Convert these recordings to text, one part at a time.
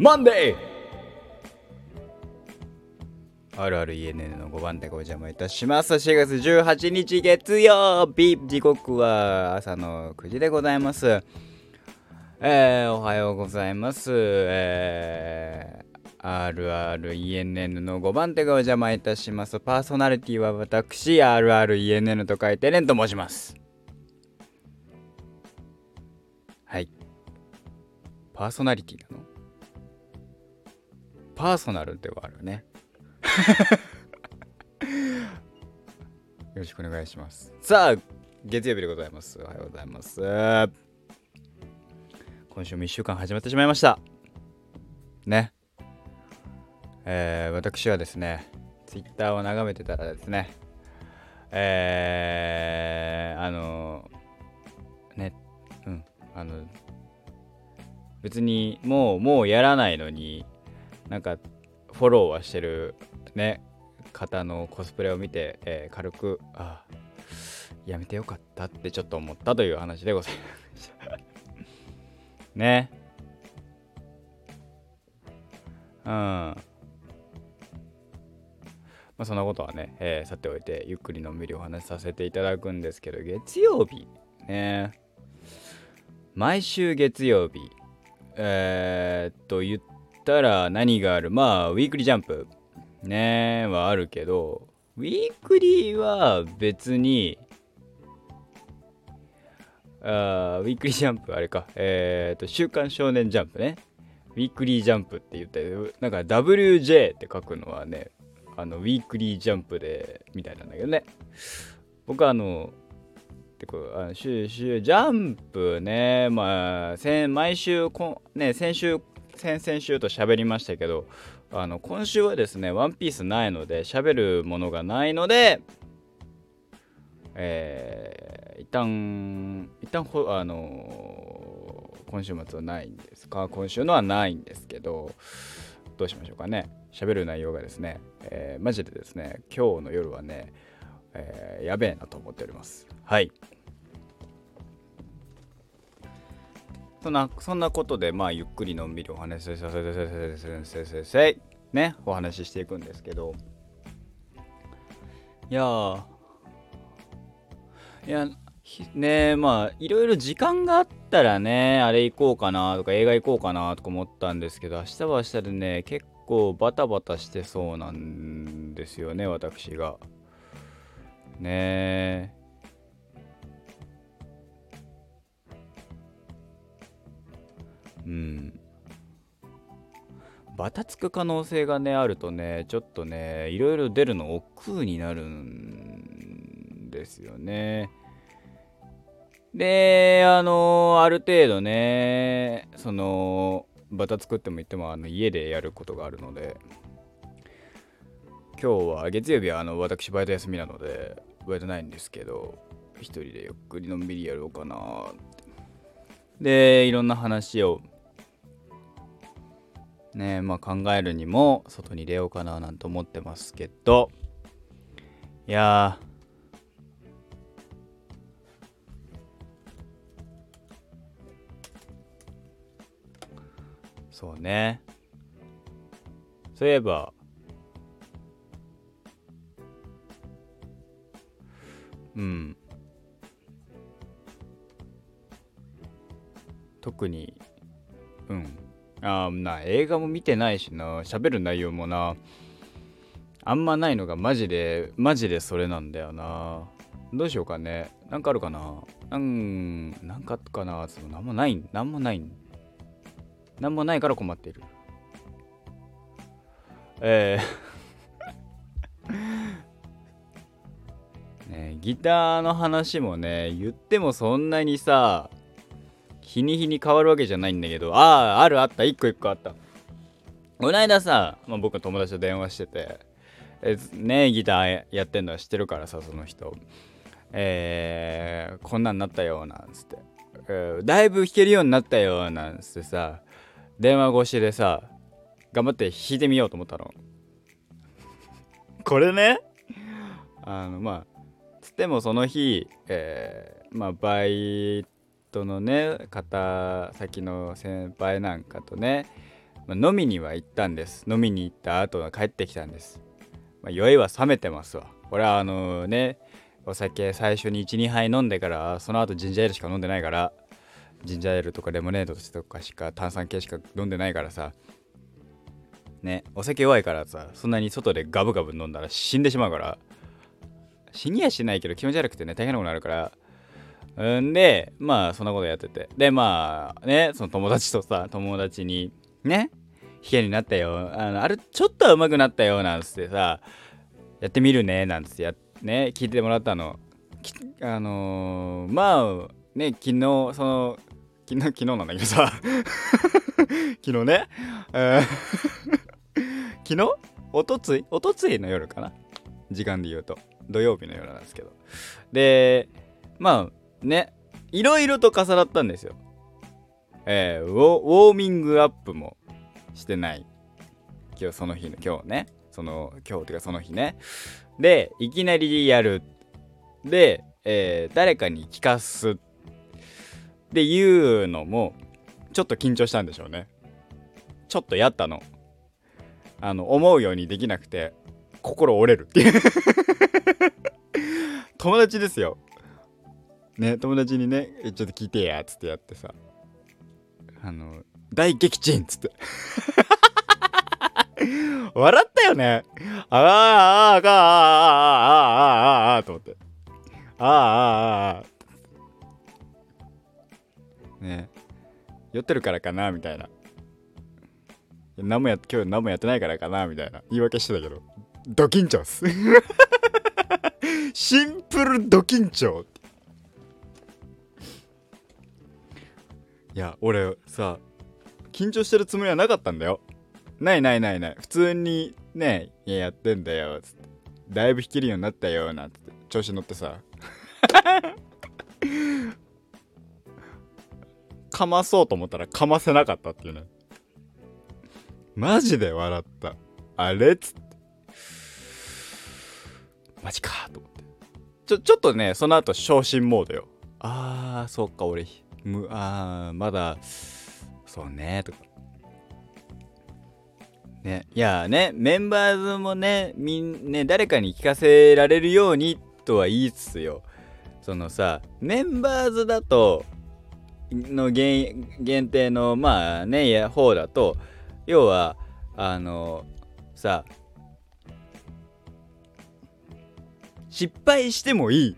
マンデーあるある ENN の5番でお邪魔いたします。4月18日月曜日、時刻は朝の9時でございます。えー、おはようございます。えー、RRENN の5番手がお邪魔いたします。パーソナリティは私、RRENN と書いてレンと申します。はい。パーソナリティなの？パーソナルではあるね。よろしくお願いします。さあ、月曜日でございます。おはようございます。今週も1週間始まってしまいました。ね。えー、私はですね、ツイッターを眺めてたらですね、えー、あのね、うん、あの、別にもう、もうやらないのに、なんかフォローはしてるね方のコスプレを見て、えー、軽くあやめてよかったってちょっと思ったという話でございました。ね。うん。まあそんなことはね、えー、さておいてゆっくりのんびりお話しさせていただくんですけど月曜日ね。毎週月曜日。えー、っと言ったら何がある？まあウィークリージャンプ。ねはあるけどウィークリーは別にあウィークリージャンプあれか。えっ、ー、と週刊少年ジャンプね。ウィークリージャンプって言ってなんか WJ って書くのはねあのウィークリージャンプでみたいなんだけどね。僕はあのてこあの週週ジャンプねまあ毎週こね先週先々週と喋りましたけどあの今週はですねワンピースないので喋るものがないのでえー、一旦一旦ほあのー、今週末はないんですか？今週のはないんですけどどうしましょうかね？喋る内容がですね、えー、マジでですね今日の夜はね、えー、やべえなと思っております。はい。そんな、そんなことで、まあ、ゆっくりのんびりお話しさせて、せせせね、お話ししていくんですけど、いや、いや、ねまあ、いろいろ時間があったらね、あれ行こうかなとか、映画行こうかなとか思ったんですけど、明日は明日でね、結構バタバタしてそうなんですよね、私が。ねえ。うん。バタつく可能性がねあるとねちょっとねいろいろ出るの億劫になるんですよね。であのある程度ねそのバタ作っても言ってもあの家でやることがあるので今日は月曜日はあの私バイト休みなのでバイトないんですけど一人でゆっくりのんびりやろうかなでいろんな話をねまあ考えるにも外に出ようかななんて思ってますけどいやそうね。そういえばうん。特にうん。あな映画も見てないしな。喋る内容もな。あんまないのがマジでマジでそれなんだよな。どうしようかね。なんかあるかな。なんなんかあったかな。そのなんもないなんもないなんもないから困っている。えー。ねギターの話もね言ってもそんなにさ日に日に変わるわけじゃないんだけど、ああ、あるあった、一個一個あった。この間さ、まあ、僕の友達と電話してて、えねギターやってんのは知ってるからさ、その人。えー、こんなんなったよ、なんつって。えー、だいぶ弾けるようになったよ、なんつってさ、電話越しでさ、頑張って弾いてみようと思ったの。これね、あの、まあ、つってもその日、えー、まあ、バイトのね方先の先輩なんかとねまあ、飲みには行ったんです。飲みに行った後は帰ってきたんです、まあ、酔いは冷めてますわ。これはあのねお酒最初に12杯飲んでからその後ジンジャーエールしか飲んでないからジンジャーエールとかレモネードとかしか炭酸系しか飲んでないからさねお酒弱いからさそんなに外でガブガブ飲んだら死んでしまうから。死にはしないけど気持ち悪くてね大変なことになるからんでまあそんなことやってて。でまあねその友達とさ友達にね弾けになったよ。あのあれちょっとは上手くなったよなんつってさやってみるねなんつってやね聞いてもらったの。あのー、まあね昨日その昨日昨日なんだけどさ。昨日ね、えー、昨日？おとつい？おとついの夜かな？時間で言うと。土曜日の夜なんですけど。でまあね。いろいろと重なったんですよ。えー、ウォーミングアップもしてない。今日その日の今日ね。その今日っていうかその日ね。でいきなりやる。で、えー、誰かに聞かす。っていうのもちょっと緊張したんでしょうね。ちょっとやったの。あの思うようにできなくて心折れるっていう。友達ですよ。ね、友達にね、ちょっと聞いてや、つってやってさ、あの、大撃沈つって。笑ったよね。ああ、ああ、ああ、ああ、ああ、ああ、と思って。ああ、ああ、ああ。ね酔ってるからかな、みたいな。何もや、今日何もやってないからかな、みたいな。言い訳してたけど、ド緊張っす。シンプルド緊張って。いや俺さ緊張してるつもりはなかったんだよ。ないないないない。普通にねややってんだよつって。だいぶ弾けるようになったよなんて。調子乗ってさ。かまそうと思ったらかませなかったっていうね。マジで笑った。あれっつって。マジかと思って。ちょちょっとねその後昇進モードよ。あーそっか俺むあまだそうねとか。ねいやねメンバーズもねみんね誰かに聞かせられるようにとは言いつつよ。そのさメンバーズだとの限限定のまあねや方だと要はあのさ失敗してもいい。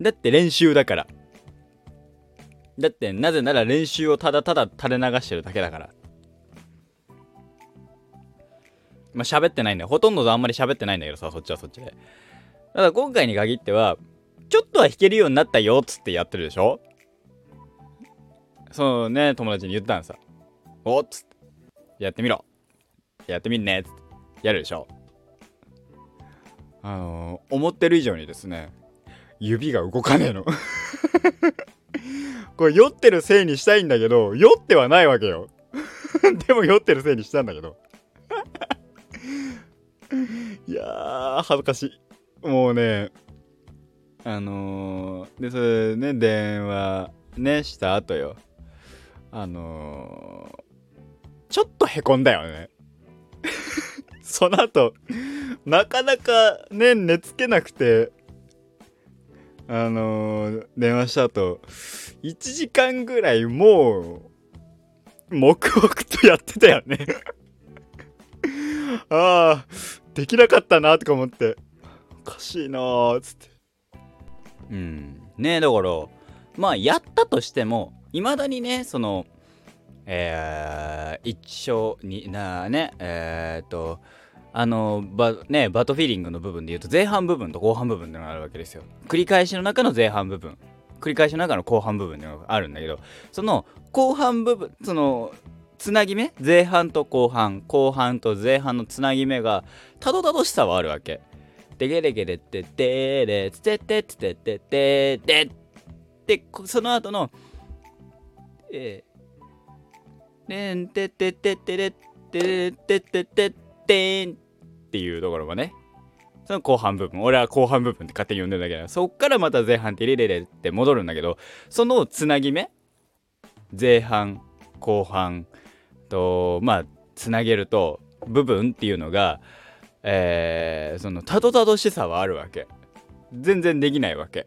だって練習だから。だってなぜなら練習をただただ垂れ流してるだけだから。まあ喋ってないんだよ。ほとんどあんまり喋ってないんだけどさそっちはそっちで。ただ今回に限ってはちょっとは弾けるようになったよっつってやってるでしょ。そうね友達に言ったんさ。おっつって。やってみろ。やってみんねっつって。やるでしょ。あのー、思ってる以上にですね指が動かねえの。これ酔ってるせいにしたいんだけど酔ってはないわけよ。でも酔ってるせいにしたんだけど。いやー恥ずかしい。もうねあのー、でそれね電話ねした後よ。あのー、ちょっとへこんだよね。その後なかなかね寝つけなくてあのー、電話した後1時間ぐらいもう黙々とやってたよね。ああできなかったなとか思って。おかしいなーっつって。うん。ねだからまあやったとしてもいまだにねそのえー、一生になねえー、っとあのバねバトフィーリングの部分で言うと前半部分と後半部分ってのがあるわけですよ。繰り返しの中の前半部分。繰り返しの中の後半部分ってのがあるんだけどその後半部分そのつなぎ目前半と後半後半と前半のつなぎ目がたどたどしさはあるわけ。でゲレゲレってでれつてってつてってでででその後のえー、でんてててってれってれっててててんっていうところがね。その後半部分。俺は後半部分って勝手に呼んでるだけだそっからまた前半ってレレレって戻るんだけど。そのつなぎ目。前半後半とまあつなげると部分っていうのがえー、そのたどたどしさはあるわけ。全然できないわけ。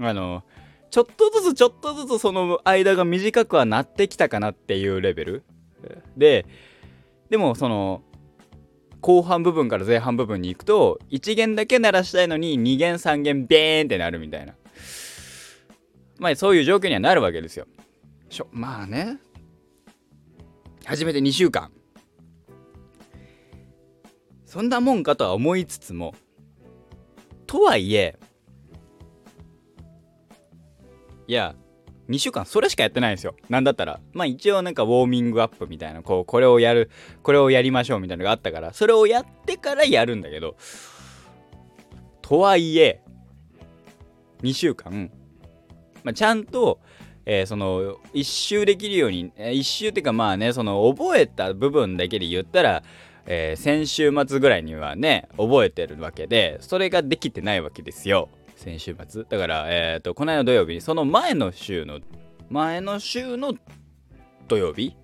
あのちょっとずつちょっとずつその間が短くはなってきたかなっていうレベル。ででもその後半部分から前半部分に行くと1弦だけ鳴らしたいのに2弦3弦ベーンってなるみたいな。まあそういう状況にはなるわけですよ。しょまあね。初めて2週間。そんなもんかとは思いつつもとはいえいや2週間それしかやってないんですよ。なんだったら。まあ一応なんかウォーミングアップみたいな、こう、これをやる、これをやりましょうみたいなのがあったから、それをやってからやるんだけど、とはいえ、2週間、まあ、ちゃんと、えー、その、一周できるように、えー、一周っていうかまあね、その、覚えた部分だけで言ったら、えー、先週末ぐらいにはね、覚えてるわけで、それができてないわけですよ。先週末。だからえっ、ー、とこの間土曜日その前の週の前の週の土曜日？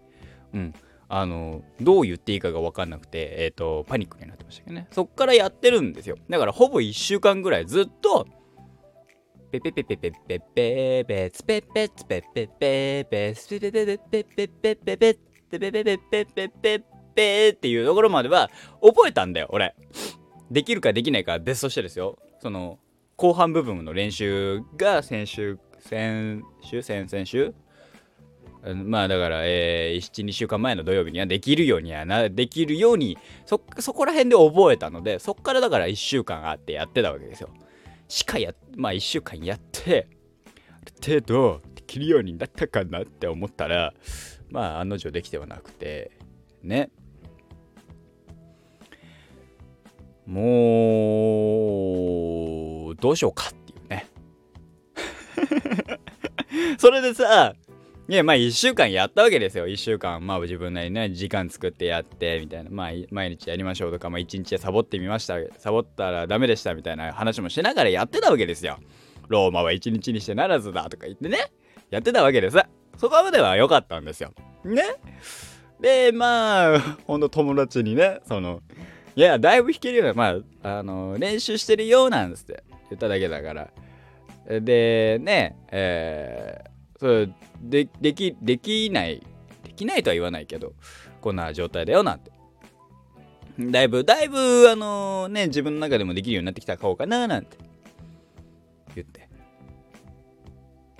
うん。あのどう言っていいかが分かんなくてえっ、ー、とパニックになってましたけどね。そっからやってるんですよ。だからほぼ1週間ぐらいずっとペペペペペペペペツペペツペペペペスペペペペペペペペペペペペペペペペペっていうところまでは覚えたんだよ俺できるかできないかは別としてですよその後半部分の練習が先週先週先々週まあだから、えー、12週間前の土曜日にはできるようにはなできるようにそそこら辺で覚えたのでそっからだから1週間あってやってたわけですよ。しかやまあ1週間やってある程度できるようになったかなって思ったらまあ案の定できてはなくてね。もうどうしようかっていうね。それでさいやまあ1週間やったわけですよ。1週間まあ自分なりにね時間作ってやってみたいな。まあ毎日やりましょうとかまあ1日でサボってみました。サボったらダメでしたみたいな話もしながらやってたわけですよ。ローマは1日にしてならずだとか言ってね。やってたわけですそこまでは良かったんですよ。ね。でまあほんと友達にねそのいやだいぶ弾けるようなまああの練習してるようなんですって。言っただけだから。で、ね、えー、それででき、できない、できないとは言わないけど、こんな状態だよなんて。だいぶ、だいぶ、あのー、ね、自分の中でもできるようになってきた方かななんて言って。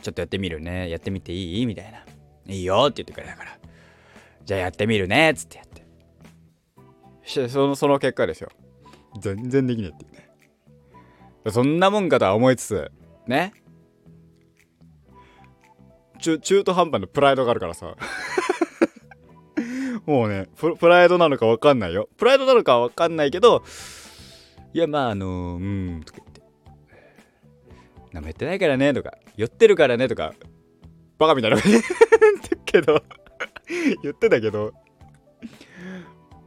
ちょっとやってみるね。やってみていい？みたいな。いいよって言ってくれたから。じゃあやってみるねっつってやって。そのその結果ですよ。全然できないっていうね。そんなもんかとは思いつつ、ね。中中途半端なプライドがあるからさ。もうねプ、プライドなのかわかんないよ。プライドなのかわかんないけど、いや、まあ、あのー、うん、とか言って。なめてないからね、とか、酔ってるからね、とか、バカみたいな言ってけど、言ってたけど、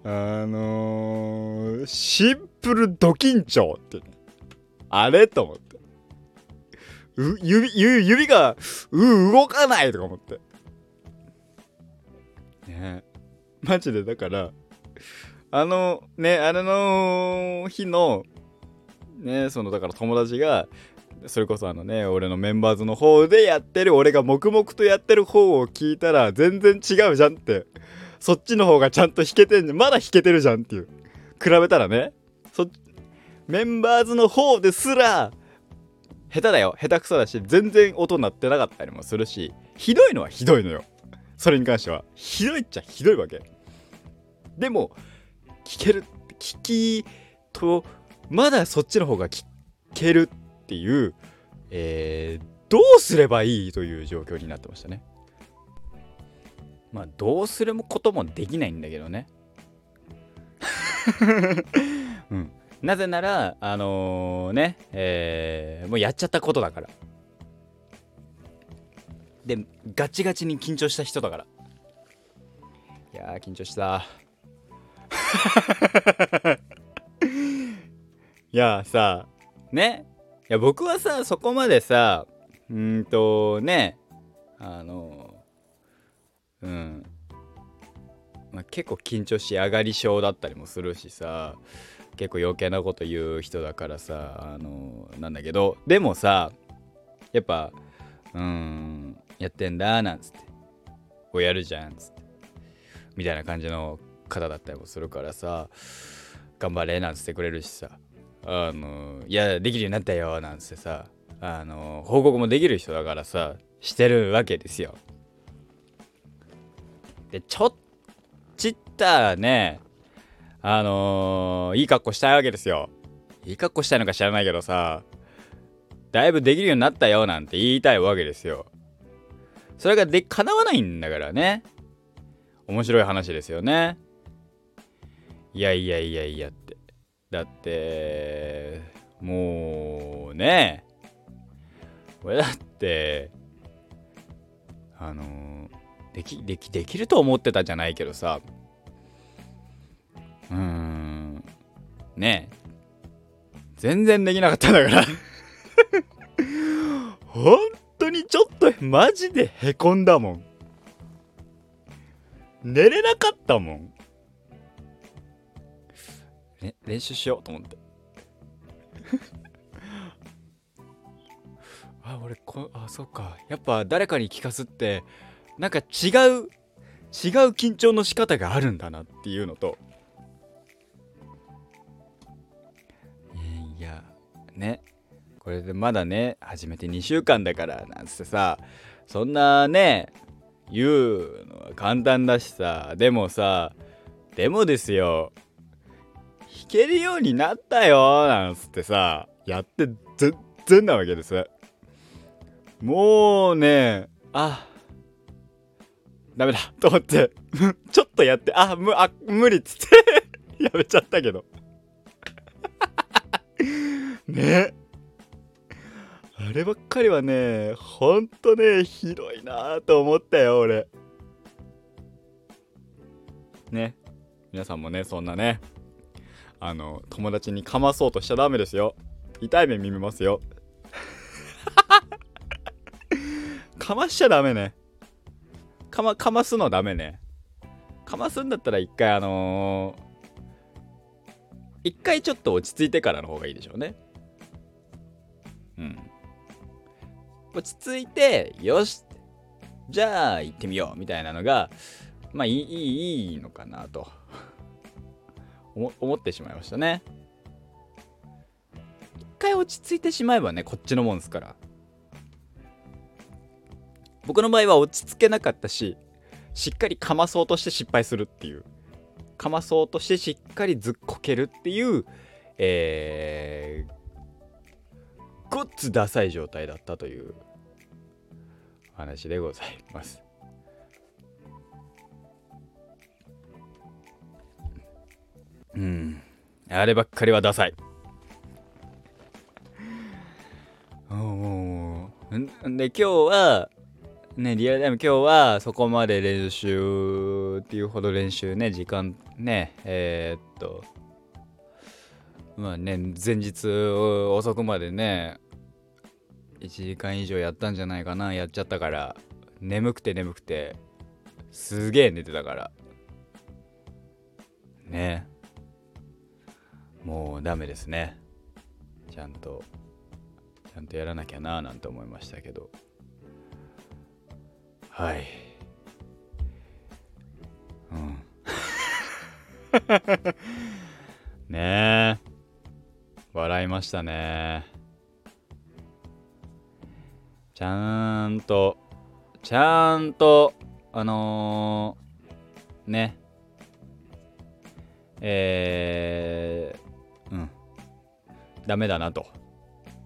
あのー、シンプルド緊張って。あれ？と思って。指指がう動かないとか思って。ね。マジでだからあのねあれの日のねそのだから友達がそれこそあのね俺のメンバーズの方でやってる俺が黙々とやってる方を聞いたら全然違うじゃんって。そっちの方がちゃんと弾けてんじゃん。まだ弾けてるじゃんっていう。比べたらね。そメンバーズの方ですら下手だよ。下手くそだし全然音鳴ってなかったりもするしひどいのはひどいのよ。それに関しては。ひどいっちゃひどいわけ。でも聞ける聞きとまだそっちの方が聞けるっていう、えー、どうすればいいという状況になってましたね。まあどうすることもできないんだけどね。うんなぜなら、あのー、ね、えー、もうやっちゃったことだから。で、ガチガチに緊張した人だから。いやー、緊張した。いやさ、ね。いや、僕はさ、そこまでさ、うんとね、あのうん。まあ、結構緊張し上がり症だったりもするしさ結構余計なこと言う人だからさあのなんだけどでもさやっぱうんやってんだなんつってこうやるじゃんつってみたいな感じの方だったりもするからさ頑張れなんつってくれるしさあのいやできるようになったよなんつってさあの報告もできる人だからさしてるわけですよ。でちょっちったねあのー、いい格好したいわけですよ。いい格好したいのか知らないけどさだいぶできるようになったよなんて言いたいわけですよ。それがで叶わないんだからね。面白い話ですよね。いやいやいやいやって。だってもうね。俺だってあのー、できできできると思ってたじゃないけどさうーん。ね。全然できなかったんだから。本当にちょっとマジでへこんだもん。寝れなかったもん、ね、練習しようと思って。あ俺こあそうか。やっぱ誰かに聞かすってなんか違う違う緊張の仕方があるんだなっていうのと。ね。これでまだね始めて2週間だからなんつってさそんなね言うのは簡単だしさでもさでもですよ弾けるようになったよなんつってさやって全然なわけです。もうねあダメだと思って ちょっとやってあむあ無理っつって やめちゃったけど。ね。あればっかりはねほんとねひどいなと思ったよ俺。ね。皆さんもねそんなねあの友達にかまそうとしちゃダメですよ。痛い目見ますよ。かましちゃダメね。かま、かますのダメね。かますんだったら一回あのー、一回ちょっと落ち着いてからの方がいいでしょうね。落ち着いて、よし、じゃあ行ってみようみたいなのが、まあいい、いいのかなと思ってしまいましたね。一回落ち着いてしまえばね、こっちのもんですから。僕の場合は落ち着けなかったししっかりかまそうとして失敗するっていうかまそうとしてしっかりずっこけるっていうえー、ごっつダサい状態だったという話でございます。うん。あればっかりはダサい。おんで今日はね、リアルタイム今日はそこまで練習っていうほど練習ね、時間ね、えー、っと、まあね、前日遅くまでね、1時間以上やったんじゃないかな、やっちゃったから、眠くて眠くて、すげえ寝てたから。ね。もうダメですね。ちゃんと、ちゃんとやらなきゃななんて思いましたけど。はいうん ねえ笑いましたねちゃんとちゃんとあのー、ねえー、うんダメだなと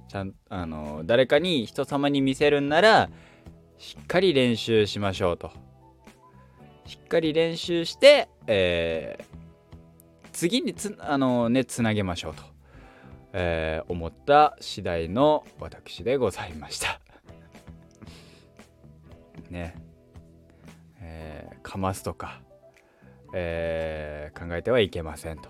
ちゃんあのー、誰かに人様に見せるんならしっかり練習しましょうと。しっかり練習して、えー、次につあの、ね、つなげましょうと、えー、思った次第の私でございました。ね。えー、かますとか、えー、考えてはいけませんと。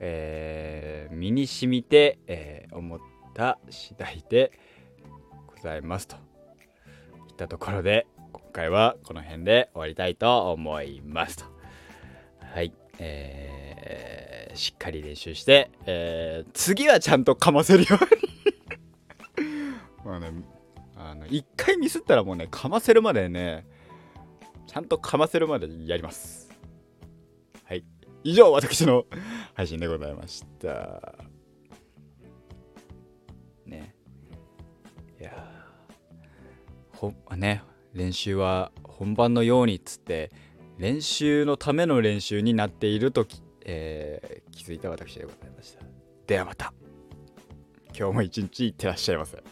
えー、身に染みて、えー、思った次第でございますとい。ったところで今回はこの辺で終わりたいと思いますとはいえー、しっかり練習して、えー、次はちゃんとかませるようにあの一回ミスったらもうねかませるまでねちゃんとかませるまでやります。はい。以上私の配信でございました。ね。いやー。ほね。練習は本番のようにっつって練習のための練習になっていると、えー気づいた私でございました。ではまた。今日も一日いってらっしゃいませ。